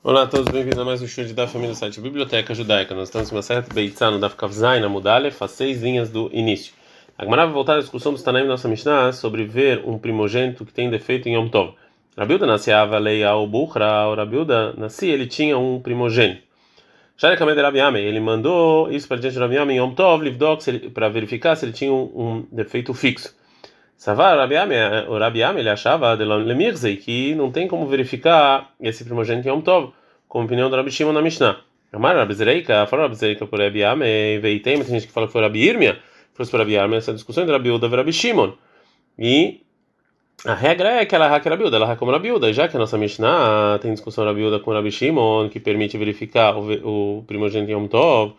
Olá a todos, bem-vindos a mais um show de da família do site Biblioteca Judaica. Nós estamos em uma certa Beitzá no Daf Kavzai, na Mudalef, faz seis linhas do início. A Gemara vai voltar à discussão dos Tanaim nossa Mishnah sobre ver um primogênito que tem defeito em Yom Tov. Rabilda nascia lei ao Bukhra, Rabilda nascia, ele tinha um primogênito. Shari Kamed Rabiame, ele mandou isso para diante de Rabiame em Yom Tov, para verificar se ele tinha um, um defeito fixo. Savar o Rabiame ele achava Lemirzei que não tem como verificar esse primogênito em Yom Tov, como opinião do Rabi Shimon na Mishnah. Amar Rabzereika, falou Rabzereika por Rabiame, veitei, mas tem gente que fala que foi Rabi Irmia, fosse por Rabiame, essa discussão entre Rabi Uda e Rabi Shimon. E a regra é que ela é Rabiuda, ela é como Rabiuda, já que a nossa Mishnah tem discussão Rabiuda com Rabi Shimon, que permite verificar o, o primogênito Yom Tov,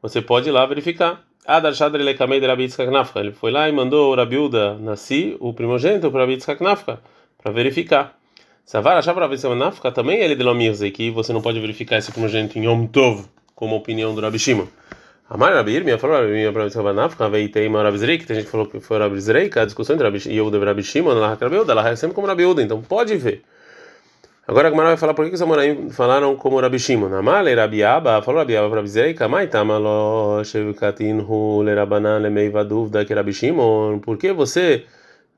você pode ir lá verificar. Adar Shadr Lekamei de Rabi Yitzhak. Ele foi lá e mandou o Rabiuda Nasci, o primogênito, para Rabi Yitzhak para verificar. Savar achava para Rabi Nafka também ele de Lomirze, que você não pode verificar esse primogênito em Yom Tov, como opinião do Rabi Shimon. Amar Rabi Irmia falou Rabi Irmia para veio tem uma Rabi Zreik, tem gente que falou que foi Rabi Zreik, a discussão entre Rabi Yehuda e Rabi Shimon, ela é Rabiuda, ela é sempre como Rabiuda, então pode ver. Agora a Gemara vai falar por que os Amoraim falaram como Rabi Shimon. Amale Rabi Abba, falou Rabi Abba para Rabi Zeika, mai tamalo shevkatin hu lerabanan lemeiva dúvida que Rabi Shimon. Por que você,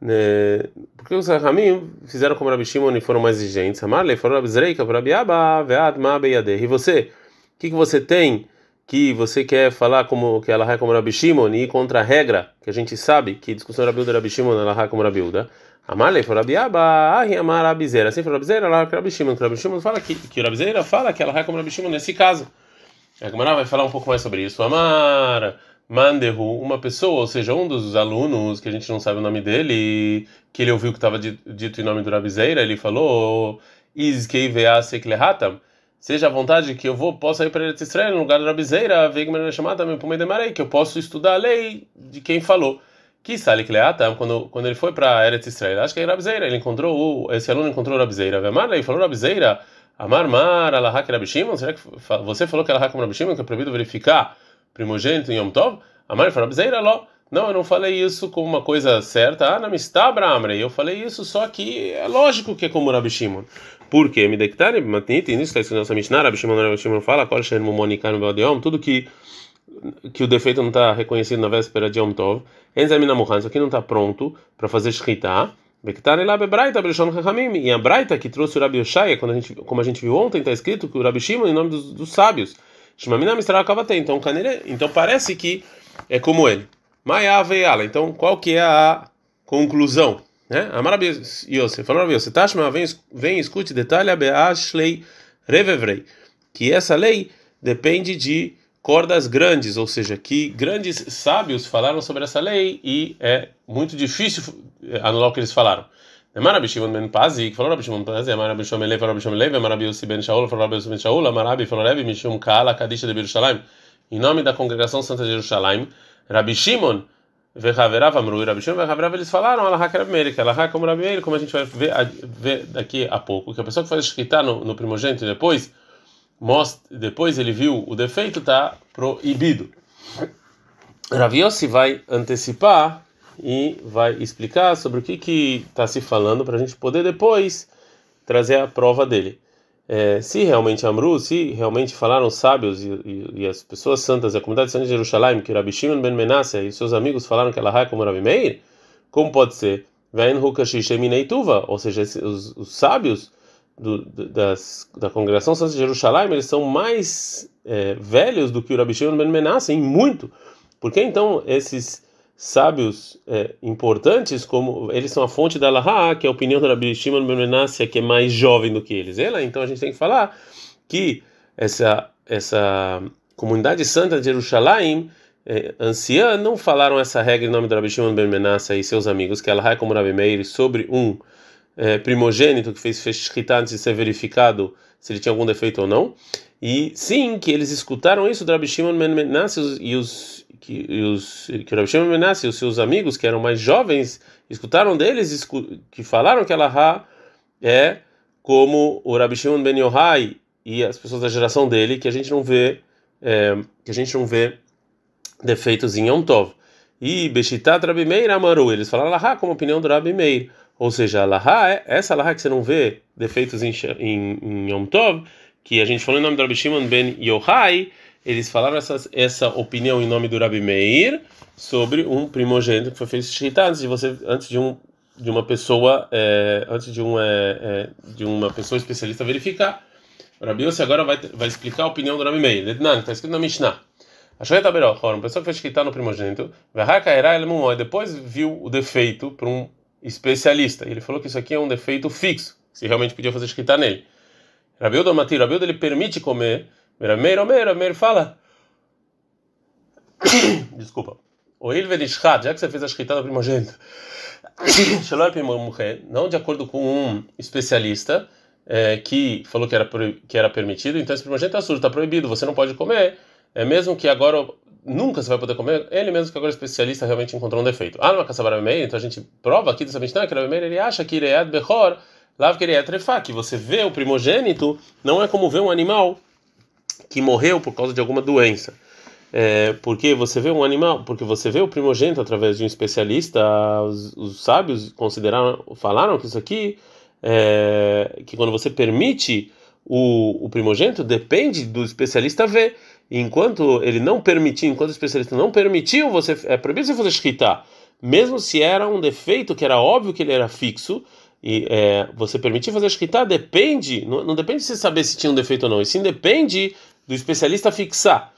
né, por que os Rahamim fizeram como Rabi Shimon e foram mais exigentes? Amale falou Rabi Zeika para Rabi Abba, vead ma beyadeh. E você, o que, que você tem que você quer falar como que ela é como Rabi Shimon e contra a regra que a gente sabe que discussão Rabi Uda Rabi Shimon ela é como Rabi Uda? Amalei foi Rabiaba, Ahi Amar Rabizeira. Assim foi Rabizeira, ela é Rabi Shimon. Rabi Shimon fala que, que Rabizeira fala que ela é como Rabi Shimon nesse caso. A vai falar um pouco mais sobre isso. Amar Mandehu, uma pessoa, ou seja, um dos alunos, que a gente não sabe o nome dele, que ele ouviu que estava dito em nome do Rabizeira, ele falou: Izkei Veaseklehatam. Seja à vontade que eu vou, posso ir para Eretz Israel no lugar do Rabizeira, Vegmer chamada também por Demarei, que eu posso estudar a lei de quem falou. Que Salik Leata, quando, quando ele foi para Eretz Israel, acho que é Rabizeira, ele encontrou, esse aluno encontrou Rabizeira. Vemar, ele falou Rabizeira, Amar Mar, Alahak Rabi Shimon, será que você falou que Alahak Rabi Shimon, que é proibido verificar primogênito em Yom Tov? Amar, falou Rabizeira, Ló. Não, eu não falei isso como uma coisa certa. Ah, não me está, Bramre. Eu falei isso só que é lógico que é como Rabi Shimon. Por quê? Me dectare, matnit, nisso está escrito na nossa Mishnah, Rabi Shimon, Rabi Shimon fala, Kol Shen Mumonikan Beodiom, tudo que que o defeito não está reconhecido na véspera de Yom Tov, Enzamina Muhan, isso aqui não está pronto para fazer Shkita, e a Braita que trouxe o Rabi Oshaya, quando a gente, como a gente viu ontem, está escrito que o Rabi Shimon em nome dos, dos sábios. Então, então parece que é como ele. Maiava Então, qual que é a conclusão? Né? Amar Yosef, falou Rabi Yosef, Tashma, vem, vem escute detalhe, Ashley Revevrei, que essa lei depende de cordas grandes, ou seja, que grandes sábios falaram sobre essa lei e é muito difícil eh, anular o que eles falaram. Marabi Shimon ben Pazi, que falou Rabi Shimon Pazi, Marabi Shimon Levi, Rabi Shimon Levi, Marabi Yossi ben Shaul, falou Rabi Yossi ben Shaul, Marabi falou Rabi Mishum Kaala Kadisha de Jerusalém, em nome da congregação Santa de Jerusalém, Rabi Shimon Vehaverav Amru e Rabi Shimon Vehaverav, eles falaram Allah Rabi Meir, que Allah como Rabi Meir, como a gente vai ver, ver daqui a pouco, que a pessoa que faz escritar no, no primogênito depois, mostra, depois ele viu o defeito, está proibido. Raviossi vai antecipar e vai explicar sobre o que está se falando para a gente poder depois trazer a prova dele. É, se realmente Amru, se realmente falaram os sábios e, e, e, as pessoas santas, a comunidade santa de Jerusalém, que Rabi Shimon ben Menasseh e seus amigos falaram que ela é como Rabi Meir, como pode ser? Ou seja, os, os sábios do, das, da congregação Santa de Jerusalém, eles são mais é, velhos do que o Rabi Shimon ben Menasseh, em muito. Porque então esses sábios é, importantes, como eles são a fonte da Laha, que é a opinião do Rabi Shimon Menasseh, que é mais jovem do que eles. Ela, então a gente tem que falar que essa essa comunidade santa de Jerusalém é, anciã não falaram essa regra em nome do Rabi Shimon Menasseh e seus amigos, que ela é como Rabi Meir, sobre um é, primogênito que fez shkita antes de ser verificado se ele tinha algum defeito ou não. E sim, que eles escutaram isso do Rabi Shimon Menassi e os que, os, que Rabi Shimon Ben e os seus amigos, que eram mais jovens, escutaram deles que falaram que Allah é como o Rabi Shimon Ben Yohai e as pessoas da geração dele, que a gente não vê é, que a gente não vê defeitos em Yom Tov. E Beshitat Rabi Meir Amaru, eles falaram Allah como opinião do Rabi Meir. Ou seja, a Laha, é, essa Laha que você não vê defeitos em, em, em Yom Tov, que a gente falou em nome do Rabi Shimon ben Yochai, eles falaram essa, essa opinião em nome do Rabi Meir sobre um primogênito que foi feito shkita antes de você antes de um de uma pessoa é, antes de um é, é, de uma pessoa especialista verificar. O Rabi Yossi agora vai vai explicar a opinião do Rabi Meir. Está escrito na Mishnah. Achou que uma pessoa que fez shkita no primogênito, depois viu o defeito para um especialista. Ele falou que isso aqui é um defeito fixo, se realmente podia fazer shkita nele. Rabi Mati, Rabi ele permite comer. Rameir, Rameir, Rameir fala. Desculpa. O Ilverishchat, já que você fez a shkita no primogênito não de acordo com um especialista é, que falou que era, que era permitido, então esse primogênito é sujo, está proibido, você não pode comer, é mesmo que agora nunca você vai poder comer, ele mesmo que agora o especialista realmente encontrou um defeito. Ah, numa caçabara então a gente prova aqui dessa Mishnah que ele acha que Iread Bechor, Lav Keriad Trefá, que você vê o primogênito não é como ver um animal que morreu por causa de alguma doença é, porque você vê um animal, porque você vê o primogênito através de um especialista, os, os sábios consideraram, falaram que isso aqui, é, que quando você permite o, o primogênito, depende do especialista ver. Enquanto ele não permitiu, enquanto o especialista não permitiu, você é proibido você fazer shkita, mesmo se era um defeito que era óbvio que ele era fixo. E é, você permitir fazer shkita depende, não, não depende de você saber se tinha um defeito ou não, e sim depende do especialista fixar.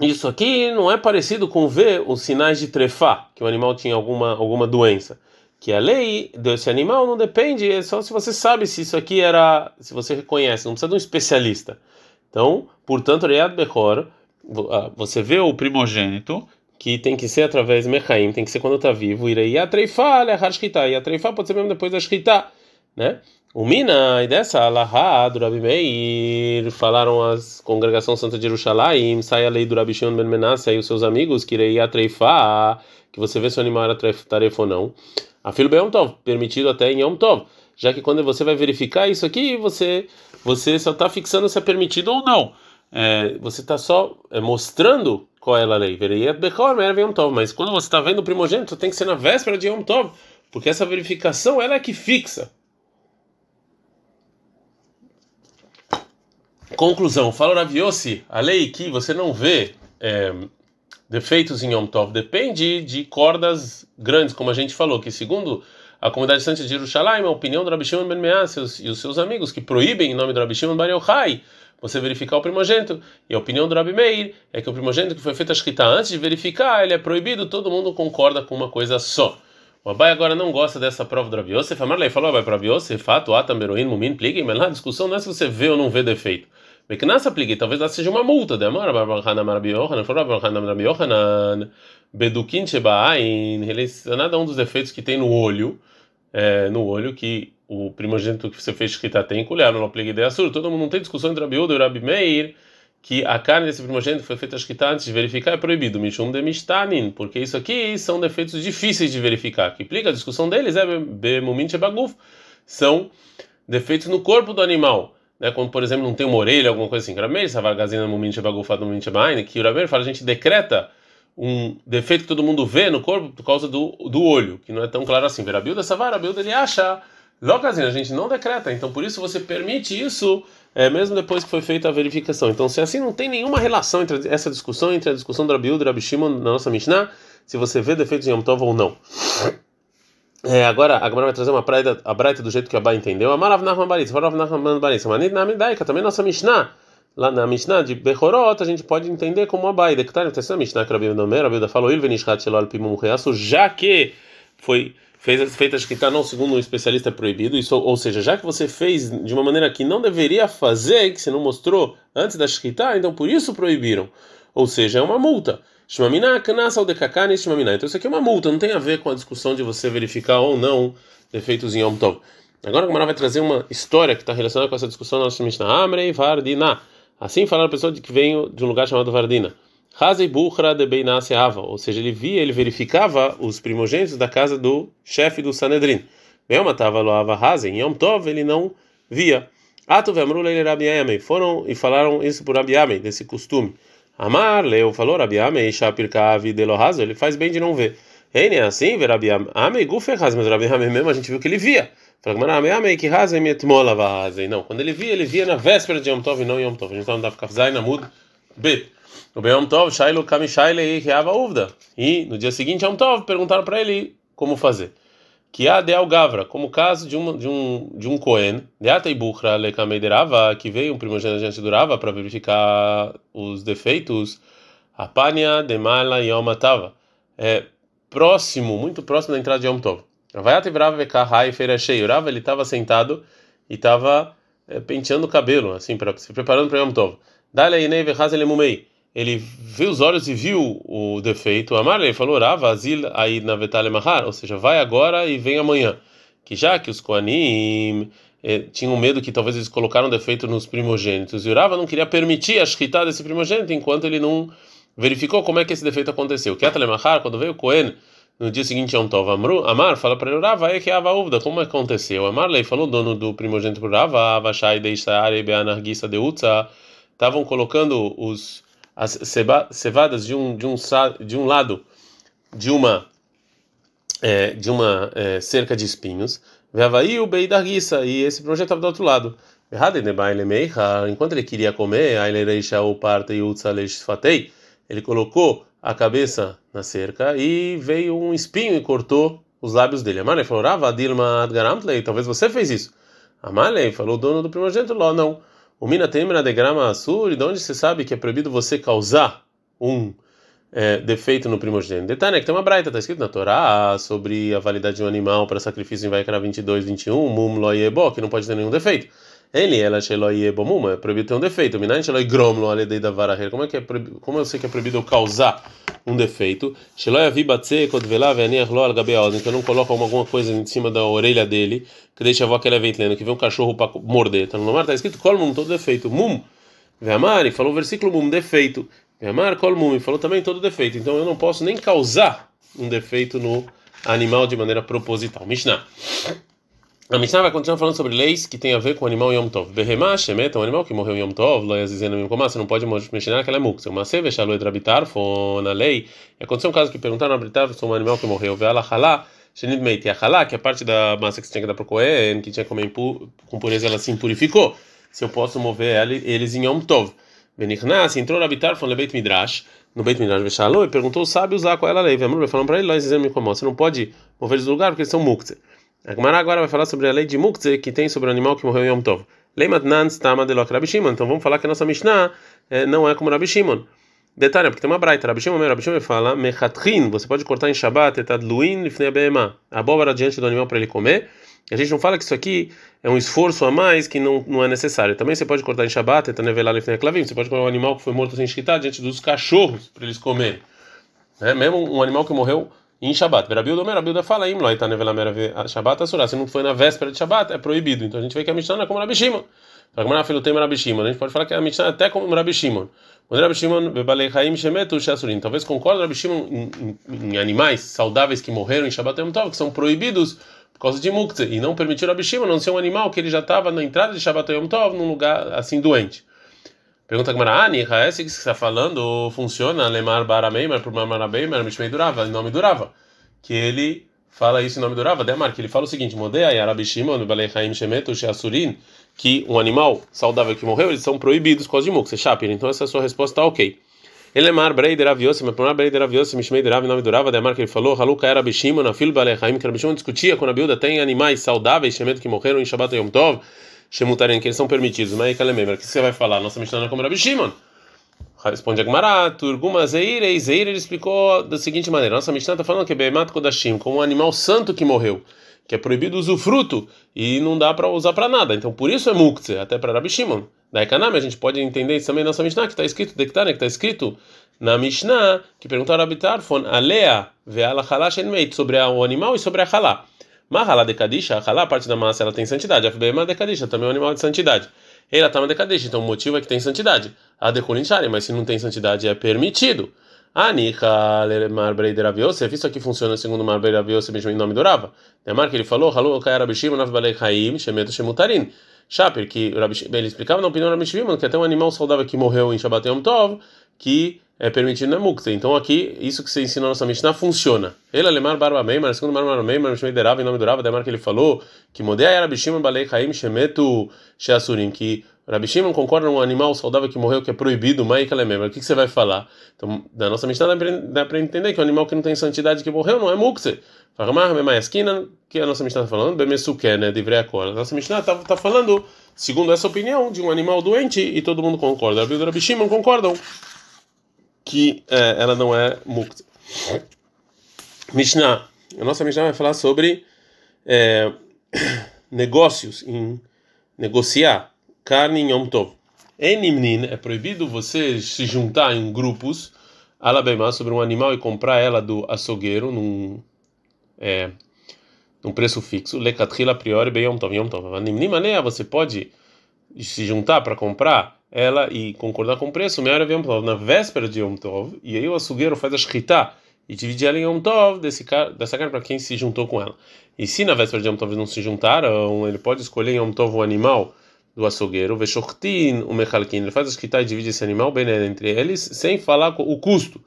Isso aqui não é parecido com ver os sinais de trefá, que o animal tinha alguma, alguma doença. Que a lei desse animal não depende, é só se você sabe se isso aqui era, se você reconhece, não precisa de um especialista. Então, portanto, Riyad Bechor, ah, você vê o primogênito, que tem que ser através de Mechaim, tem que ser quando está vivo, irei a treifá, e a treifá pode ser mesmo depois da shkita, né? O Mina, e dessa Alahá do Rabi Meir, falaram as congregação Santa de Jerusalém, sai a lei do Rabi Shimon Ben Menasse e os seus amigos, que irei atreifar, que você vê se o animal era tarefa ou não. A filo Yom Tov, permitido até em Yom Tov, já que quando você vai verificar isso aqui, você, você só está fixando se é permitido ou não. É, você está só é, mostrando qual é a lei. Mas quando você está vendo o primogênito, tem que ser na véspera de Yom Tov, porque essa verificação ela é que fixa. Conclusão, fala Raviossi, a lei que você não vê é, defeitos em Yom Tov depende de cordas grandes, como a gente falou, que segundo a comunidade santa de Jerusalém, a opinião do Rabi Shimon Ben Meas e os seus amigos que proíbem em nome do Rabi Shimon Bar Yochai você verificar o primogênito. E a opinião do Rabi Meir é que o primogênito que foi feito a escrita antes de verificar, ele é proibido, todo mundo concorda com uma coisa só. O Abai agora não gosta dessa prova do Rabi Yosef. Amarlei falou, Abai, para Rabi Yosef, fato, atam, beroim, mumin, pligem, mas lá a discussão não é se você vê ou não vê defeito. Beknasa pligi, talvez ela seja uma multa. Demora, Barbarhana Marabi Yohanan, falou Barbarhana Marabi Yohanan, Bedukin Shebain, nada um dos defeitos que tem no olho, é, no olho que o primogênito que você fez escrita tem, colher, não pligi de Assur. Todo mundo não tem discussão entre Rabi Uda e Rabi Meir que a carne desse primogênito foi feita escrita antes de verificar é proibido, Mishum de porque isso aqui são defeitos difíceis de verificar. Que implica a discussão deles é Bemumin Shebaguf, são defeitos no corpo do animal né, quando por exemplo não tem uma orelha, alguma coisa assim, Rameir, Savagazina Mumint Bagufat Mumint que o fala, a gente decreta um defeito que todo mundo vê no corpo por causa do, do olho, que não é tão claro assim. Verabilda Savara, Bilda ele acha, Locazina, a gente não decreta, então por isso você permite isso é, mesmo depois que foi feita a verificação. Então, se assim não tem nenhuma relação entre essa discussão, entre a discussão do Rabiú e do Rabi Shimon na nossa Mishnah, se você vê defeitos em Yom Tov ou não. É, agora, a Gemara vai trazer uma praia, a Braita do jeito que a Ba entendeu. Amarav Nachman Baritz, Farav Nachman Baritz, Manit Namidaika, também nossa Mishnah. Lá na Mishnah de Bechorot, a gente pode entender como a Bai. Que tá no terceiro Mishnah que a Rabi Nomer, a Bilda falou, Ilvenishkat Shelol Pimum Reaço, já que foi fez, feita que está não segundo um especialista é proibido, isso, ou seja, já que você fez de uma maneira que não deveria fazer, que você não mostrou antes da Shkita, então por isso proibiram. Ou seja, é uma multa. Shmamina kanasa ou dekakane. Então isso aqui é uma multa, não tem a ver com a discussão de você verificar ou não defeitos em Yom Tov. Agora o Gamara vai trazer uma história que está relacionada com essa discussão na Mishnah. Amrei Vardina. Assim falaram a pessoa de que veio de um lugar chamado Vardina. Hazei Bukhra de Beinase Ava. Ou seja, ele via, ele verificava os primogênitos da casa do chefe do Sanedrin. Bem, matava Loava Hazei. Yom Tov ele não via. Atu Vemru Rabi Foram e falaram isso por Rabi desse costume. Amar, leu, falou, Rabi Amei, Shapirkavi, ele faz bem de não ver. É assim, ver Rabi Amei, Guferraz, mas Rabi Amei mesmo a gente viu que ele via. Não, quando ele via, ele via na véspera de Yom Tov e não Yom Tov. A gente no Daf Kafzai na Mud Bet. No Yom Tov, Shailu Kamishaile e Reava Uvda. E no dia seguinte, Yom Tov, perguntaram para ele como fazer. Que há de Gavra, como o caso de, uma, de um de um Cohen, de Ateibuchra Lekameiderava, que veio um primogênito diante do Rava para verificar os defeitos. Apania de Mala Yom Tava. É próximo, muito próximo da entrada de Yom Tov. Vaiat Vrava Vekahai Feira Cheio. Ele estava sentado e estava é, penteando o cabelo, assim, para se preparando para Yom Tov. Dale Inei Vechazel Mumei ele viu os olhos e viu o defeito. Amar ele falou, Rava azil aí na vetale mahar, ou seja, vai agora e vem amanhã. Que já que os koanim eh, tinham medo que talvez eles colocaram defeito nos primogênitos, e o Rava não queria permitir a shkita desse primogênito enquanto ele não verificou como é que esse defeito aconteceu. Que mahar, quando veio o Cohen no dia seguinte Yom Tov Amru, Amar fala para ele, Rava, é que Ava Uvda, como aconteceu? Amar lei falou, dono do primogênito para Rava, Avashai Deishare Beanargisa Deutza, estavam colocando os as cevadas de um de um de um lado de uma é, de uma é, cerca de espinhos Veavaí o Bei da e esse projeto estava do outro lado enquanto ele queria comer ele colocou a cabeça na cerca e veio um espinho e cortou os lábios dele. Amalei falou: talvez você fez isso. Amalei falou: dono do primogênito, Ló, não. O mina temra de grama assur, de onde você sabe que é proibido você causar um é, defeito no primogênito? Detalhe, que tem uma braita, está escrito na Torá sobre a validade de um animal para sacrifício em Vaikra 22, 21, mum loiebo, que não pode ter nenhum defeito. Ele, ela, sheloiebo mum, é proibido ter um defeito. Minan sheloi gromlo aledei da vara Como é que é proibido, como eu sei que é proibido eu causar um defeito? Sheloi avi batse kodvela ve'aniach lo al gabeoz, que eu não coloco alguma coisa em cima da orelha dele, que deixa a avó que ele é que vem um cachorro para morder. Então no mar está escrito kol mum, todo defeito. Mum, ve'amari, falou o versículo mum, defeito. Ve'amar kol mum, falou também todo defeito. Então eu não posso nem causar um defeito no animal de maneira proposital. Mishnah. A Mishnah vai continuar falando sobre leis que tem a ver com o animal Yom Tov. Behemá, Shemet, um animal que morreu em Yom Tov, você não pode mexer naquela mukse. Uma seve, Shaloi Drabitar, na lei. E aconteceu um caso que perguntaram a Britar sobre um animal que morreu. Veala Halá, Shenid Meiti. Halá, que é a parte da massa que você tinha que dar para o Cohen, que tinha que comer com pureza, ela se impurificou. Se eu posso mover eles em Yom Tov. Benichnas, entrou Rabitar, foi no Beit Midrash, no Beit Midrash Veshalou, e perguntou o sábio usar qual era a lei. Vamos falando para ele, você não pode mover eles do lugar porque eles são mukse. A Gemara agora vai falar sobre a lei de Mukze que tem sobre o animal que morreu em Yom Tov. Lei Matnan Stama de Rabi Shimon. Então vamos falar que a nossa Mishnah é, não é como Rabi Shimon. Detalhe, porque tem uma braita. Rabi Shimon, Rabi Shimon fala, Mechatrin, você pode cortar em Shabbat, etadluin lifnei abema. A abóbora diante do animal para ele comer. A gente não fala que isso aqui é um esforço a mais que não, não é necessário. Também você pode cortar em Shabbat, etanevelar lifnei klavim. Você pode colocar um animal que foi morto sem shkita diante dos cachorros para eles comerem. É, mesmo um animal que morreu em Shabbat. Berabilda, fala, Im loita nevelamera Shabbat asura. Se não foi na véspera de Shabbat, é proibido. Então a gente vê que a Mishnah é como Rabi Shimon. A gente pode falar que a Mishnah é até como Rabi Shimon. Quando Haim Shemetu. Talvez concorde Rabi Shimon em, animais saudáveis que morreram em Shabbat Yom Tov, que são proibidos por causa de Muktzeh. E não permitiu Rabi Shimon não ser um animal que ele já estava na entrada de Shabbat Yom Tov, num lugar assim doente. Pergunta que Marani, esse que você está falando funciona? Lemar Barameimer, por Marabeimer, Mishmei durava, em nome durava que ele fala isso em nome do Rava Demar, que ele fala o seguinte: Modea e Arabi Shimon, Balechaim Shemetu, Sheasurin, que um animal saudável que morreu, eles são proibidos por causa de mukse, shapir. Então essa é sua resposta, tá ok. Elemar Breider Aviosi, mas por Breider Aviosi, Mishmei Derav, em nome do Rava Demar, que ele falou: Haluka era Bishimon, na fil Balechaim, que Arabi Shimon discutia quando a Bilda tem animais saudáveis, Shemetu, que morreram em Shabbat Yom Tov, Shemutarim, que eles são permitidos. Mas aí, Kalememra, o que você vai falar? Nossa Mishnah é como Rabi Shimon. Responde Agmará, Turguma Zeire, e Zeire ele explicou da seguinte maneira: Nossa Mishnah está falando que é Bemat Kodashim, como um animal santo que morreu, que é proibido usufruto e não dá para usar para nada. Então por isso é Muktzeh, até para Rabi Shimon. Da Ekanami a gente pode entender isso também nossa Mishnah, que está escrito, Dektane, que está escrito na Mishnah, que perguntaram a Bitarfon, Alea ve'ala halá shenmeit, sobre o animal e sobre a halá. Mahalá de Kadisha, a parte da massa, ela tem santidade. A Bemat de Kadisha, também é um animal de santidade. Ela está uma decadência, então o motivo é que tem santidade. A decolinchare, mas se não tem santidade é permitido. Anika lemar breider aviosef, isso aqui funciona segundo mar breider aviosef, mesmo em nome do Rava. Demar que ele falou, halu kai rabishim nav balei haim, shemeto shemutarin. Shaper, que ele explicava na opinião do Rabi Shimon, que até um animal saudável que morreu em Shabbat Yom Tov, que é permitido na mukta. Então aqui, isso que você ensina na nossa Mishnah funciona. Ele alemar barba meimar, segundo barba meimar, Mishmei derava, em nome do Rava, demar que ele falou, que modei a Rabi Shimon balei chaim shemetu sheasurim, que Rabi Shimon concorda um animal saudável que morreu que é proibido, mas o que, que você vai falar? Então, da nossa Mishnah dá para entender que o animal que não tem santidade que morreu não é mukse. Farmar memaiaskina, que a nossa Mishnah está falando, bemesuke, né, de A nossa Mishnah está tá falando, segundo essa opinião, de um animal doente e todo mundo concorda. Rabi Shimon concordam que é, ela não é mukta. Mishnah. A nossa Mishnah vai falar sobre é, negócios, em negociar carne em Yom Tov. Enimnin é proibido você se juntar em grupos, alabema, sobre um animal e comprar ela do açougueiro num, é, num preço fixo. Lekatrila a priori bem Yom Tov. Yom Tov. Você pode se juntar para comprar ela e concordar com o preço, melhor Yom Tov, na véspera de Yom Tov, e aí o açougueiro faz a shkita e divide ela em Yom Tov desse cara, dessa carne para quem se juntou com ela. E se na véspera de Yom Tov não se juntaram, ele pode escolher em Yom Tov o animal do açougueiro, veshortin o mechalkin, ele faz a shkita e divide esse animal bem entre eles, sem falar o custo.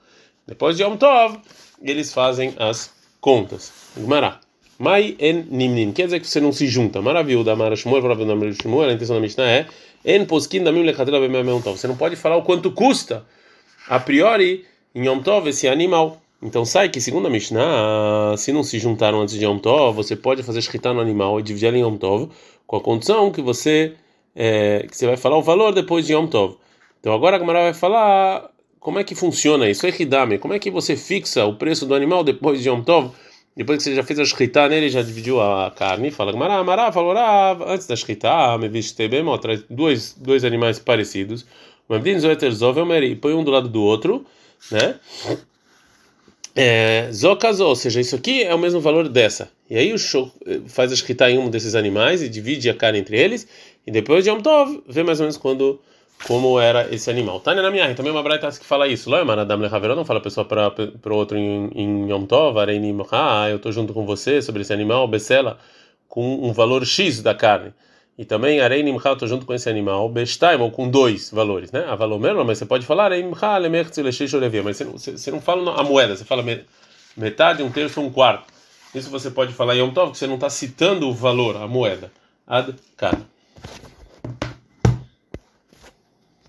Depois de Yom Tov, eles fazem as contas. Gmará. Mai en nimnin, quer dizer que você não se junta. Maravilha, da Mara Shmuel, da Mara Shmuel, a intenção da Mishnah é En poskin da. Você não pode falar o quanto custa a priori em Yom Tov esse animal. Então sai que segundo a Mishnah, se não se juntaram antes de Yom Tov, você pode fazer shkita no animal e dividir em Yom Tov com a condição que você é, que você vai falar o valor depois de Yom Tov. Então agora a Gamara vai falar como é que funciona isso. Como é que você fixa o preço do animal depois de Yom Tov? Depois que você já fez a shkita nele, já dividiu a carne, fala Gamara, Mará, falou Rav, antes da shkita, me viste bem, traz dois, dois animais parecidos, e põe um do lado do outro, né? É, ou seja, isso aqui é o mesmo valor dessa. E aí o show faz a shkita em um desses animais e divide a carne entre eles, e depois de Yom Tov, vê mais ou menos quando como era esse animal. Tânia na minha também uma braita que fala isso. Lá, Maradam Lehaveró não fala pessoa para o outro em, em Yom Tov, ah, eu estou junto com você sobre esse animal, Becela, com um valor X da carne. E também Areinim eu estou junto com esse animal, Bestaim, ou com dois valores, né? A valor mesmo, mas você pode falar Areinim mas você não, você não fala a moeda, você fala metade, um terço, um quarto. Isso você pode falar Yom Tov, que você não está citando o valor, a moeda. Ad.